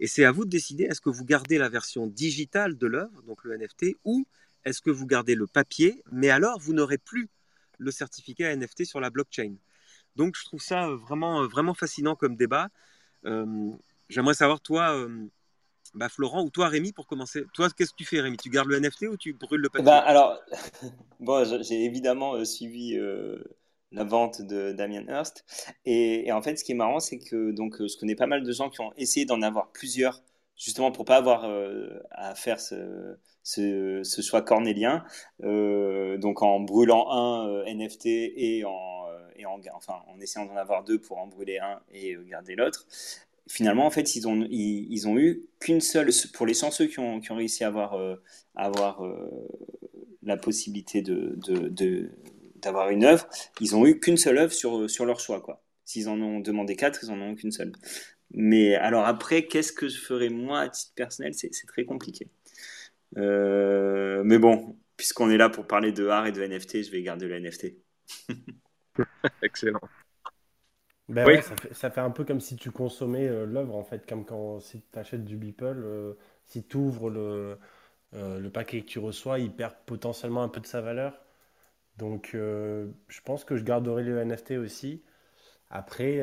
Et c'est à vous de décider, est-ce que vous gardez la version digitale de l'œuvre, donc le NFT, ou est-ce que vous gardez le papier, mais alors vous n'aurez plus le certificat NFT sur la blockchain. Donc je trouve ça vraiment, vraiment fascinant comme débat. Euh, j'aimerais savoir, toi, bah, Florent ou toi Rémi pour commencer. Toi, qu'est-ce que tu fais Rémi? Tu gardes le NFT ou tu brûles le papier? Bah, Alors, <laughs> bon, j'ai évidemment euh, suivi euh, la vente de Damien Hirst. Et, en fait, ce qui est marrant, c'est que donc, euh, je connais pas mal de gens qui ont essayé d'en avoir plusieurs, justement pour pas avoir à faire ce, ce, choix cornélien. donc en brûlant un NFT et en, et en, enfin, en essayant d'en avoir deux pour en brûler un et garder l'autre finalement, en fait, ils ont, ils, ont eu qu'une seule, pour les chanceux qui ont, qui ont réussi à avoir, euh, avoir euh, la possibilité de, d'avoir une œuvre, ils ont eu qu'une seule œuvre sur, sur leur choix. S'ils en ont demandé quatre, ils en ont qu'une seule. Mais alors après, qu'est-ce que je ferais moi à titre personnel? C'est, très compliqué. Euh, mais bon, puisqu'on est là pour parler de art et de NFT, je vais garder le NFT. <laughs> Excellent. Ben ouais, ça, fait, un peu comme si tu consommais euh, l'œuvre, en fait, comme quand si tu achètes du Beeple, euh, si tu ouvres le, euh, le paquet que tu reçois, il perd potentiellement un peu de sa valeur. Donc, je pense que je garderai le NFT aussi. Après,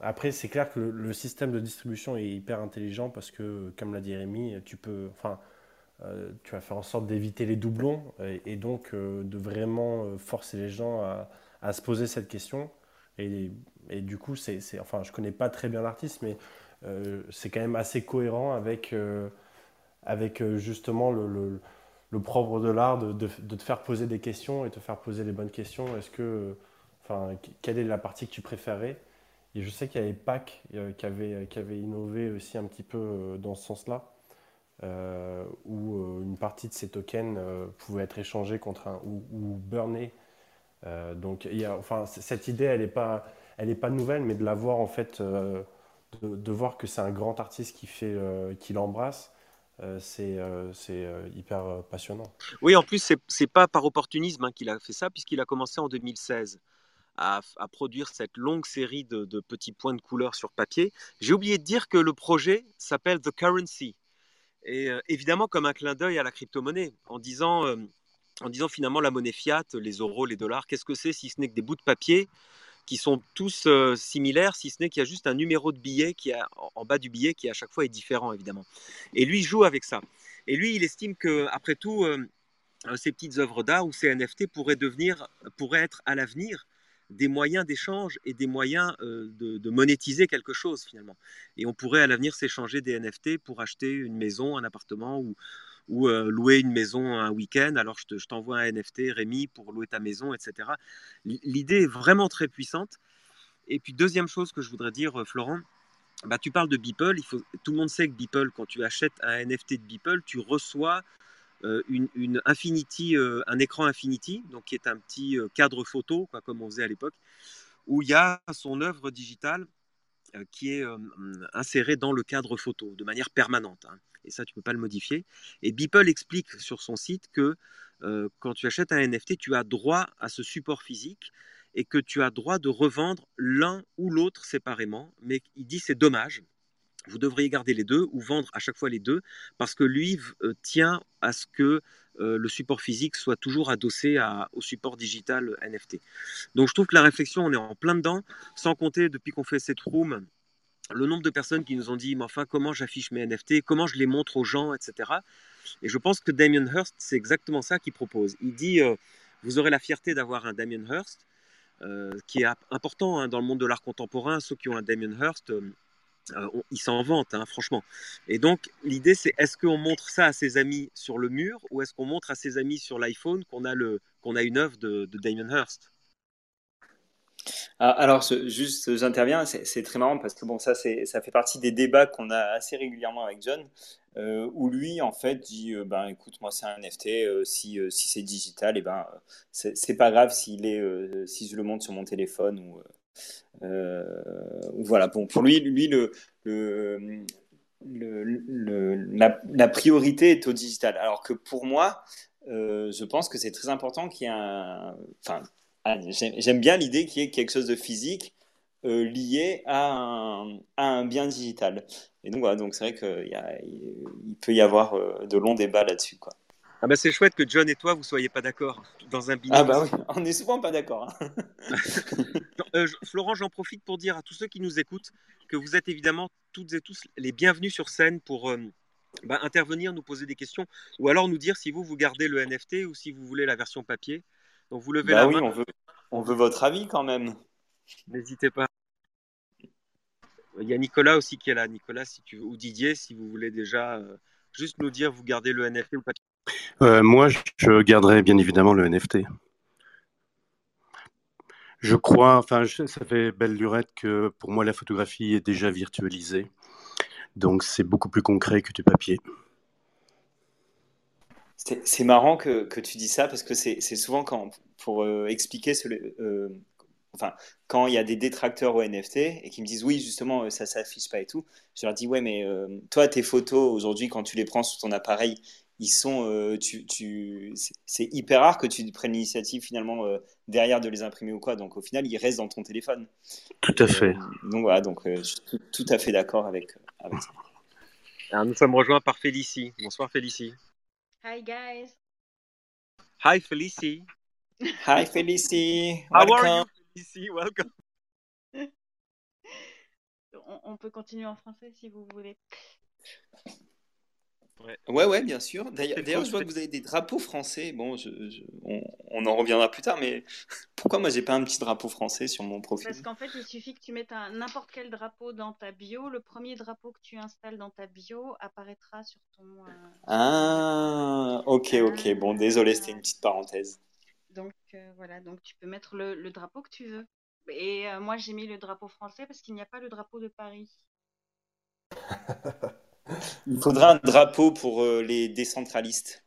après c'est clair que le, système de distribution est hyper intelligent parce que, comme l'a dit Rémi, tu peux, enfin, tu vas faire en sorte d'éviter les doublons et, donc de vraiment forcer les gens à, à se poser cette question. Et du coup, c'est, enfin, je connais pas très bien l'artiste, mais euh, c'est quand même assez cohérent avec, euh, avec euh, justement le, propre de l'art de, de, te faire poser des questions et te faire poser les bonnes questions. Est-ce que, enfin, quelle est la partie que tu préférais? Et je sais qu'il y avait Pac qui, avait, qui avait innové aussi un petit peu dans ce sens-là. où une partie de ces tokens pouvait être échangée contre un ou, ou burnée. Donc, y a, enfin, cette idée, elle n'est pas, elle pas nouvelle, mais de la voir en fait, euh, de, voir que c'est un grand artiste qui fait, euh, qui l'embrasse, euh, c'est hyper passionnant. Oui, en plus, c'est pas par opportunisme hein, qu'il a fait ça, puisqu'il a commencé en 2016 à, produire cette longue série de, de, petits points de couleur sur papier. J'ai oublié de dire que le projet s'appelle The Currency. Et évidemment, comme un clin d'œil à la crypto-monnaie, en disant, en disant finalement la monnaie fiat, les euros, les dollars, qu'est-ce que c'est si ce n'est que des bouts de papier qui sont tous euh, similaires, si ce n'est qu'il y a juste un numéro de billet qui a, en bas du billet qui à chaque fois est différent, évidemment. Et lui joue avec ça. Et lui, il estime que, après tout, euh, euh, ces petites œuvres d'art ou ces NFT pourraient devenir, pourraient être à l'avenir des moyens d'échange et des moyens de, de, monétiser quelque chose finalement. Et on pourrait à l'avenir s'échanger des NFT pour acheter une maison, un appartement ou, ou euh, louer une maison un week-end, alors je t'envoie un NFT, Rémi, pour louer ta maison, etc. L'idée est vraiment très puissante. Et puis deuxième chose que je voudrais dire, euh, Florent, bah, tu parles de Beeple, il faut, tout le monde sait que Beeple, quand tu achètes un NFT de Beeple, tu reçois euh, une, Infinity, un écran Infinity, donc qui est un petit cadre photo, quoi, comme on faisait à l'époque, où il y a son œuvre digitale qui est euh, insérée dans le cadre photo de manière permanente. Hein. Et ça, tu ne peux pas le modifier. Et Beeple explique sur son site que euh, quand tu achètes un NFT, tu as droit à ce support physique et que tu as droit de revendre l'un ou l'autre séparément. Mais il dit c'est dommage. Vous devriez garder les deux ou vendre à chaque fois les deux parce que lui tient à ce que le support physique soit toujours adossé au support digital NFT. Donc je trouve que la réflexion, on est en plein dedans, sans compter depuis qu'on fait cette room, le nombre de personnes qui nous ont dit, mais enfin, comment j'affiche mes NFT, comment je les montre aux gens, etc. Et je pense que Damien Hirst, c'est exactement ça qu'il propose. Il dit, euh, vous aurez la fierté d'avoir un Damien Hirst, euh, qui est important hein, dans le monde de l'art contemporain. Ceux qui ont un Damien Hirst, euh, ils s'en vantent, hein, franchement. Et donc, l'idée, c'est est-ce qu'on montre ça à ses amis sur le mur ou est-ce qu'on montre à ses amis sur l'iPhone qu'on a, le, a une œuvre de, de Damien ah, alors, juste, j'interviens, c'est très marrant parce que bon, ça, ça fait partie des débats qu'on a assez régulièrement avec John, euh, où lui, en fait, dit, euh, ben, écoute, moi, c'est un NFT, euh, si, si c'est digital, et eh ben, c'est pas grave s'il est, si je le monte sur mon téléphone ou, voilà. Bon, pour lui, la, priorité est au digital, alors que pour moi, je pense que c'est très important qu'il y ait un, enfin j'aime bien l'idée qu'il y ait quelque chose de physique euh, lié à un, bien digital. Et donc voilà, donc c'est vrai qu'il il peut y avoir euh, de longs débats là-dessus. Ah bah c'est chouette que John et toi vous soyez pas d'accord dans un binôme. Ah bah oui, on est souvent pas d'accord. Hein. <laughs> Euh, Florent, j'en profite pour dire à tous ceux qui nous écoutent que vous êtes évidemment toutes et tous les bienvenus sur scène pour bah, intervenir, nous poser des questions, ou alors nous dire si vous vous gardez le NFT ou si vous voulez la version papier. Donc vous levez bah la oui, On veut, on veut votre avis quand même. N'hésitez pas. Il y a Nicolas aussi qui est là. Nicolas, si tu ou Didier, si vous voulez déjà euh, juste nous dire, vous gardez le NFT ou pas euh, Moi, je garderai bien évidemment le NFT. Je crois, enfin, ça fait belle lurette que pour moi, la photographie est déjà virtualisée. Donc, c'est beaucoup plus concret que du papier. C'est marrant que, tu dis ça parce que c'est souvent quand, pour euh, expliquer euh, enfin, quand il y a des détracteurs au NFT et qui me disent oui, justement, ça s'affiche pas et tout, je leur dis ouais, mais toi, tes photos aujourd'hui, quand tu les prends sur ton appareil, ils sont, tu, tu, c'est hyper rare que tu prennes l'initiative finalement derrière de les imprimer ou quoi. Donc au final, ils restent dans ton téléphone. Tout à fait. donc voilà, donc je suis tout, à fait d'accord avec, avec ça. Alors, nous sommes rejoints par Félicie. Bonsoir Félicie. Hi guys. Hi Felicie. Hi Felicie. How are you Felicie? Welcome. <laughs> on, on, peut continuer en français si vous voulez. Ouais, ouais, bien sûr. D'ailleurs, je vois que vous avez des drapeaux français. Bon, je, on, en reviendra plus tard, mais <laughs> pourquoi moi j'ai pas un petit drapeau français sur mon profil? Parce qu'en fait, il suffit que tu mettes n'importe quel drapeau dans ta bio. Le premier drapeau que tu installes dans ta bio apparaîtra sur ton. Euh, ah, ok, ok. Bon, désolé, c'était une petite parenthèse. Donc euh, voilà, donc tu peux mettre le, drapeau que tu veux. Et euh, moi, j'ai mis le drapeau français parce qu'il n'y a pas le drapeau de Paris. <laughs> Il faudra un drapeau pour euh, les décentralistes.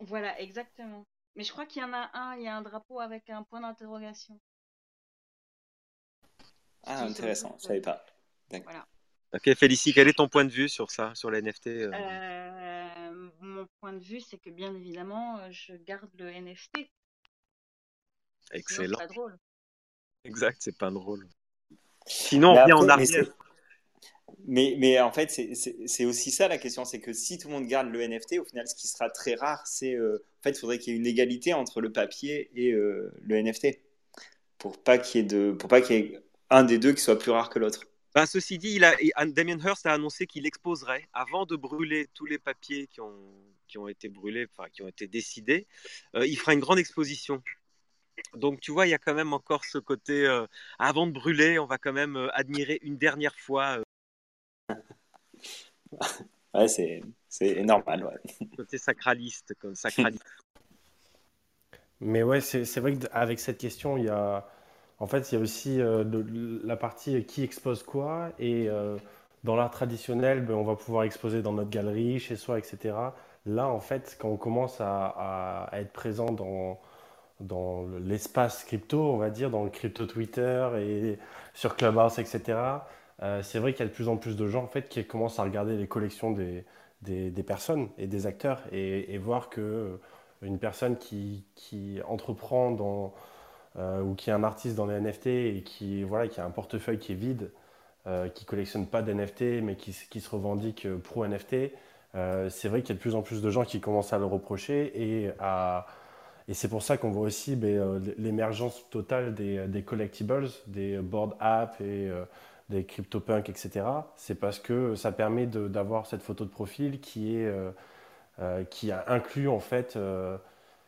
Voilà, exactement. Mais je crois qu'il y en a un, il y a un drapeau avec un point d'interrogation. Ah, intéressant, je ne savais pas. Voilà. Ok, Félicie, quel est ton point de vue sur ça, sur les NFT euh? Euh, Mon point de vue, c'est que bien évidemment, je garde le NFT. Excellent. C'est pas drôle. Exact, c'est pas drôle. Sinon, on vient en arrière. Mais, en fait, c'est aussi ça la question, c'est que si tout le monde garde le NFT, au final, ce qui sera très rare, c'est euh, en fait, il faudrait qu'il y ait une égalité entre le papier et euh, le NFT, pour pas qu'il y ait de, pour pas qu'il y ait un des deux qui soit plus rare que l'autre. Ben, ceci dit, Damien Hirst a annoncé qu'il exposerait, avant de brûler tous les papiers qui ont, qui ont été brûlés, enfin qui ont été décidés, euh, il fera une grande exposition. Donc tu vois, il y a quand même encore ce côté, avant de brûler, on va quand même admirer une dernière fois <laughs> ouais, c'est, c'est normal. Ouais. <laughs> Côté sacraliste, comme sacraliste. Mais ouais, c'est, c'est vrai qu'avec cette question, il y a, en fait, il y a aussi euh, de, la partie qui expose quoi. Et euh, dans l'art traditionnel, ben, on va pouvoir exposer dans notre galerie, chez soi, etc. Là, en fait, quand on commence à, à, être présent dans, dans l'espace crypto, on va dire, dans le crypto Twitter et sur Clubhouse, etc. c'est vrai qu'il y a de plus en plus de gens en fait qui commencent à regarder les collections des, des, personnes et des acteurs et, voir que une personne qui, qui entreprend dans ou qui est un artiste dans les NFT et qui voilà qui a un portefeuille qui est vide euh, qui collectionnent pas d'NFT mais qui, qui, se revendiquent pro NFT, euh, c'est vrai qu'il y a de plus en plus de gens qui commencent à le reprocher et, à, et c'est pour ça qu'on voit aussi ben, euh, l'émergence totale des, des, collectibles, des board apps et des CryptoPunk, etc. C'est parce que ça permet d'avoir cette photo de profil qui est qui a inclus en fait,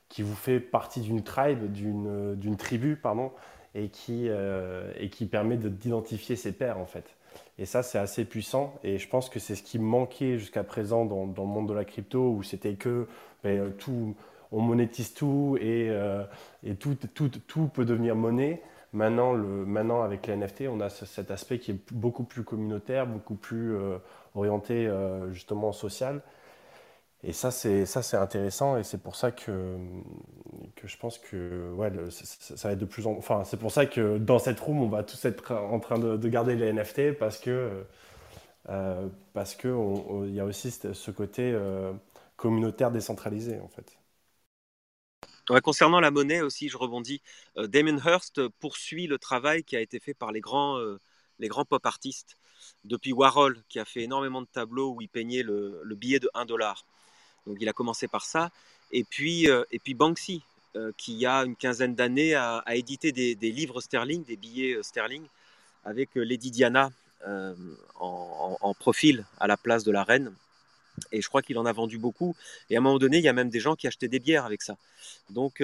qui vous fait partie d'une tribe, d'une tribu, pardon, et qui, euh, et qui permet d'identifier ses pairs en fait. Et ça, c'est assez puissant et je pense que c'est ce qui manquait jusqu'à présent dans, dans, le monde de la crypto où c'était que ben, tout, on monétise tout et, euh, et tout, peut devenir monnaie. Maintenant, maintenant, avec les NFT, on a cet aspect qui est beaucoup plus communautaire, beaucoup plus euh, orienté justement social. Et ça, c'est ça, c'est intéressant, et c'est pour ça que, que je pense que ouais, ça, va être de plus en enfin, c'est pour ça que dans cette room, on va tous être en train de, garder les NFT parce que euh, parce que il y a aussi ce côté euh, communautaire décentralisé en fait. Concernant la monnaie aussi, je rebondis. Euh, Damon Hirst poursuit le travail qui a été fait par les grands, les grands pop artistes. Depuis Warhol, qui a fait énormément de tableaux où il peignait le, le billet de 1 dollar. Donc il a commencé par ça. Et puis, euh, et puis Banksy, euh, qui il y a une quinzaine d'années a, édité des, livres sterling, des billets euh, sterling, avec Lady Diana en, profil à la place de la reine. Et je crois qu'il en a vendu beaucoup. Et à un moment donné, il y a même des gens qui achetaient des bières avec ça. Donc,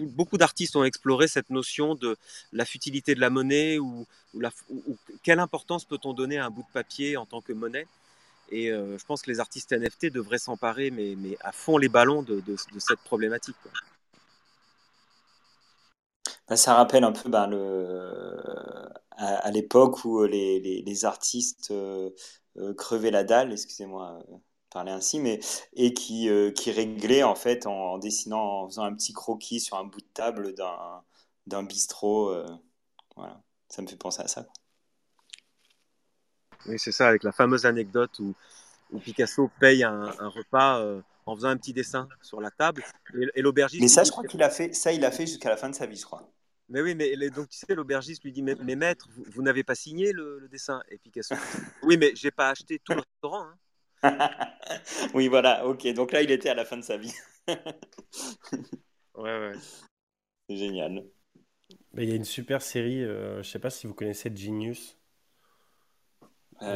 beaucoup d'artistes ont exploré cette notion de la futilité de la monnaie ou, quelle importance peut-on donner à un bout de papier en tant que monnaie. Et euh, je pense que les artistes NFT devraient s'emparer, mais, à fond les ballons de, cette problématique. Bah, ça rappelle un peu bah, à, l'époque où les artistes euh, euh, crevaient la dalle, excusez-moi parler ainsi, mais et qui, qui réglaient en fait en, dessinant, en faisant un petit croquis sur un bout de table d'un, d'un bistrot. voilà, ça me fait penser à ça. Oui, c'est ça, avec la fameuse anecdote où, Picasso paye un, repas euh, en faisant un petit dessin sur la table. Et, l'aubergiste. Mais ça, je crois qu'il a fait, ça, il a fait jusqu'à la fin de sa vie, je crois. Mais oui, mais donc tu sais, l'aubergiste lui dit Mais, maître, vous, n'avez pas signé le, dessin Et Picasso <laughs> Oui, mais j'ai pas acheté tout le restaurant. Hein. <laughs> oui, voilà, ok. Donc là, il était à la fin de sa vie. ouais, ouais. C'est génial. Il y a une super série, euh, je sais pas si vous connaissez Genius. C'est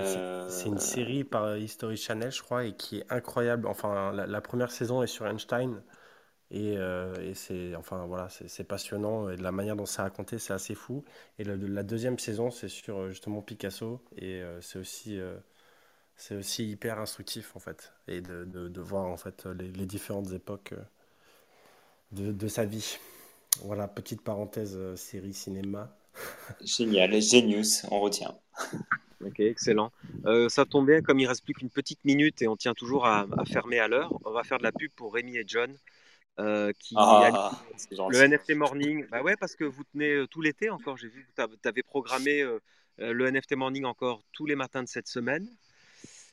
une euh, série par History Channel, je crois, et qui est incroyable. Enfin, la, première saison est sur Einstein. Et, euh, c'est enfin voilà c'est passionnant. Et de la manière dont c'est raconté c'est assez fou. Et la deuxième saison c'est sur euh, justement Picasso. Et c'est aussi c'est aussi hyper instructif en fait. Et de, de, voir en fait les, les différentes époques de, de, sa vie. Voilà petite parenthèse série cinéma. <laughs> Génial. Genius on retient. <laughs> Ok, excellent. Euh, ça tombe bien, comme il reste plus qu'une petite minute et on tient toujours à, fermer à l'heure, on va faire de la pub pour Rémi et John. Euh, qui ah, le NFT Morning. Bah ouais, parce que vous tenez euh, tout l'été encore. J'ai vu que tu avais programmé le NFT Morning encore tous les matins de cette semaine.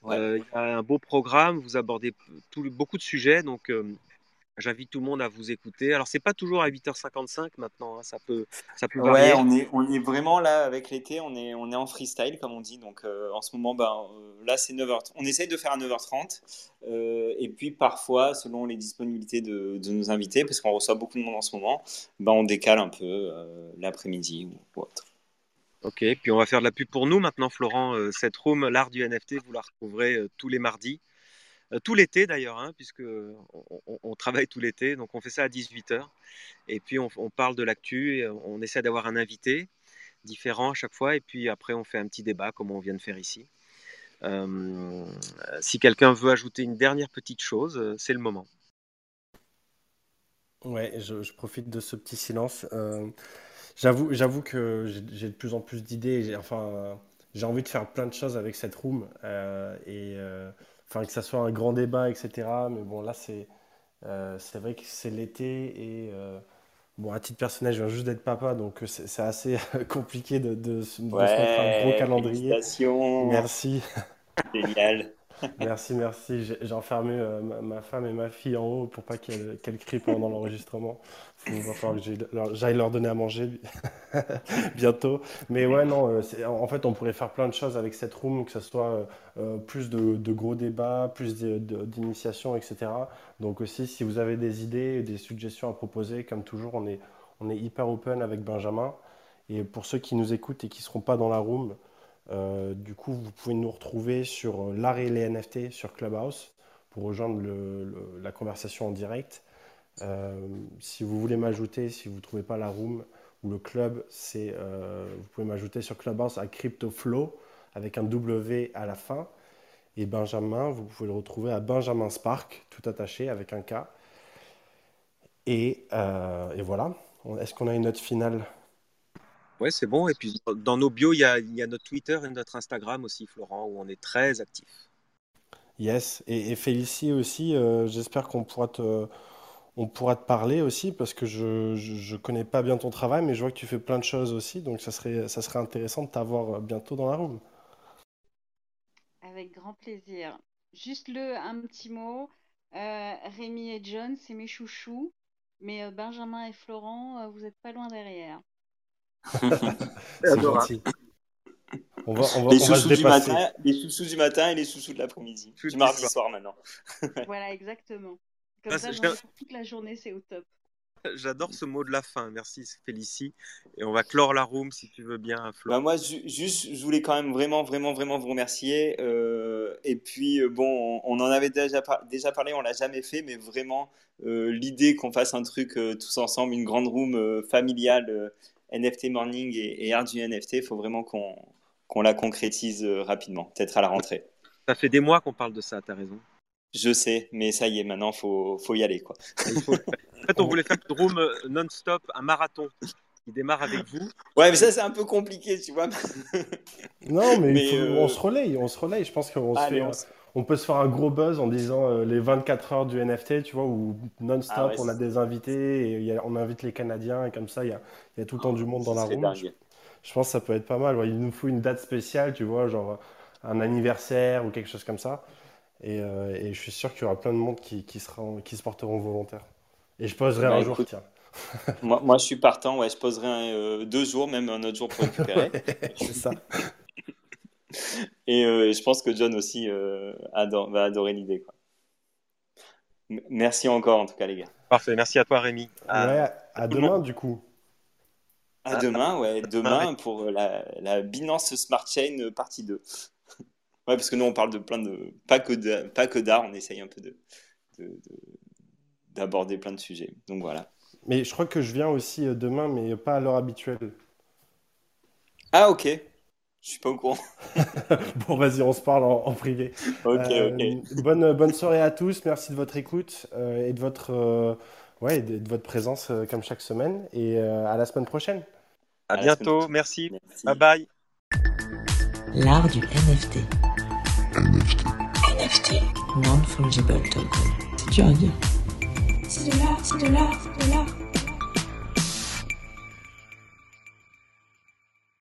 Il y a un beau programme, vous abordez beaucoup de sujets, donc J'invite tout le monde à vous écouter. Alors, c'est pas toujours à 8h55 maintenant, hein. ça peut, ça peut varier. Ouais, on est, on est vraiment là avec l'été, on est, on est en freestyle, comme on dit. Donc, euh, en ce moment, ben, euh, là, c'est 9h. On essaye de faire à 9h30. Euh, et puis, parfois, selon les disponibilités de, de nos invités, parce qu'on reçoit beaucoup de monde en ce moment, ben, on décale un peu l'après-midi ou, autre. Ok, puis on va faire de la pub pour nous maintenant, Florent. cette room, l'art du NFT, vous la retrouverez tous les mardis. Euh, tout l'été d'ailleurs, hein, puisque on, travaille tout l'été, donc on fait ça à 18h. Et puis on, parle de l'actu, on essaie d'avoir un invité différent à chaque fois, et puis après on fait un petit débat comme on vient de faire ici. Euh, si quelqu'un veut ajouter une dernière petite chose, euh, c'est le moment. Ouais, je, profite de ce petit silence. j'avoue, j'avoue que j'ai de plus en plus d'idées. Enfin, j'ai envie de faire plein de choses avec cette room. et enfin que ça soit un grand débat, etc. Mais bon, là, c'est euh, c'est vrai que c'est l'été et, euh, Bon, à titre personnel, je viens juste d'être papa, donc c'est assez <laughs> compliqué de, de, se mettre un gros calendrier. Merci. Génial. <laughs> Merci, merci. J'ai enfermé euh, ma, femme et ma fille en haut pour pas qu'elles crient pendant l'enregistrement. Il va falloir que j'aille leur donner à manger <laughs> bientôt. Mais ouais, non, euh, en fait, on pourrait faire plein de choses avec cette room, que ce soit euh, plus de, gros débats, plus d'initiation, etc. Donc aussi, si vous avez des idées, des suggestions à proposer, comme toujours, on est, on est hyper open avec Benjamin. Et pour ceux qui nous écoutent et qui ne seront pas dans la room, euh, du coup, vous pouvez nous retrouver sur euh, l'art et les NFT sur Clubhouse pour rejoindre la conversation en direct. Euh, si vous voulez m'ajouter, si vous ne trouvez pas la room ou le club, vous pouvez m'ajouter sur Clubhouse à CryptoFlow avec un W à la fin. Et Benjamin, vous pouvez le retrouver à Benjamin Spark, tout attaché avec un K. Et voilà. Est-ce qu'on a une note finale? Ouais, c'est bon. Et puis dans nos bios, il y a, notre Twitter et notre Instagram aussi, Florent, où on est très actifs. Yes, et, Félicie aussi, euh, j'espère qu'on pourra te, on pourra te parler aussi, parce que je ne connais pas bien ton travail, mais je vois que tu fais plein de choses aussi, donc ça serait, ça serait intéressant de t'avoir euh, bientôt dans la room. Avec grand plaisir. Juste le, un petit mot, euh, Rémi et John, c'est mes chouchous, mais Benjamin et Florent, vous n'êtes pas loin derrière. <laughs> On va, on va, les, sous du matin, les sous du matin et les sous-sous de l'après-midi. Du mardi soir maintenant. <laughs> voilà, exactement. Comme ça, toute la journée, c'est au top. <laughs> J'adore ce mot de la fin. Merci Félicie. Et on va clore la room si tu veux bien, Flo. Bah moi, juste, je voulais quand même vraiment, vraiment, vraiment vous remercier. Euh, et puis, euh, bon, on, en avait déjà, déjà parlé, on l'a jamais fait, mais vraiment, euh, l'idée qu'on fasse un truc tous ensemble, une grande room familiale NFT Morning et, et du NFT, il faut vraiment qu'on la concrétise euh, rapidement, peut-être à la rentrée. Ça fait des mois qu'on parle de ça, tu as raison. Je sais, mais ça y est, maintenant, il faut, faut, y aller. Quoi. en fait, on voulait faire une room euh, non-stop, un marathon qui démarre avec vous. Ouais, mais ça, c'est un peu compliqué, tu vois. non, mais, on se relaye, on se relaye. Je pense qu'on se fait on peut se faire un gros buzz en disant euh, les 24 heures du NFT, tu vois, où non-stop, ah on a des invités et on invite les Canadiens et comme ça, il y a, tout le temps du monde dans la room. Je, pense que ça peut être pas mal. il nous faut une date spéciale, tu vois, genre un anniversaire ou quelque chose comme ça. Et, euh, je suis sûr qu'il y aura plein de monde qui, sera, qui se porteront volontaires. Et je poserai bah, un jour, tiens. moi, moi, je suis partant, ouais, je poserai euh, deux jours, même un autre jour pour <laughs> récupérer. C'est ça. <laughs> Euh, et je pense que John aussi euh, va adorer l'idée. Merci encore en tout cas les gars. Parfait, merci à toi Rémi. À, à demain du coup. À demain, ouais, demain pour euh, la, la, Binance Smart Chain partie 2. <laughs> ouais, parce que nous on parle de plein de. Pas que, pas que d'art, on essaye un peu de, d'aborder plein de sujets. Donc voilà. Mais je crois que je viens aussi demain, mais pas à l'heure habituelle. Ah ok. Je suis pas au courant. <laughs> bon, vas-y, on se parle en, privé. Ok, euh, Bonne, bonne soirée à tous. Merci de votre écoute euh, et de votre, euh, ouais, de, votre présence comme chaque semaine. Et à la semaine prochaine. À, bientôt. Merci. Bye bye. L'art du NFT. NFT. NFT. Non-fungible token. C'est dur à dire. C'est de l'art, c'est de l'art, c'est de l'art.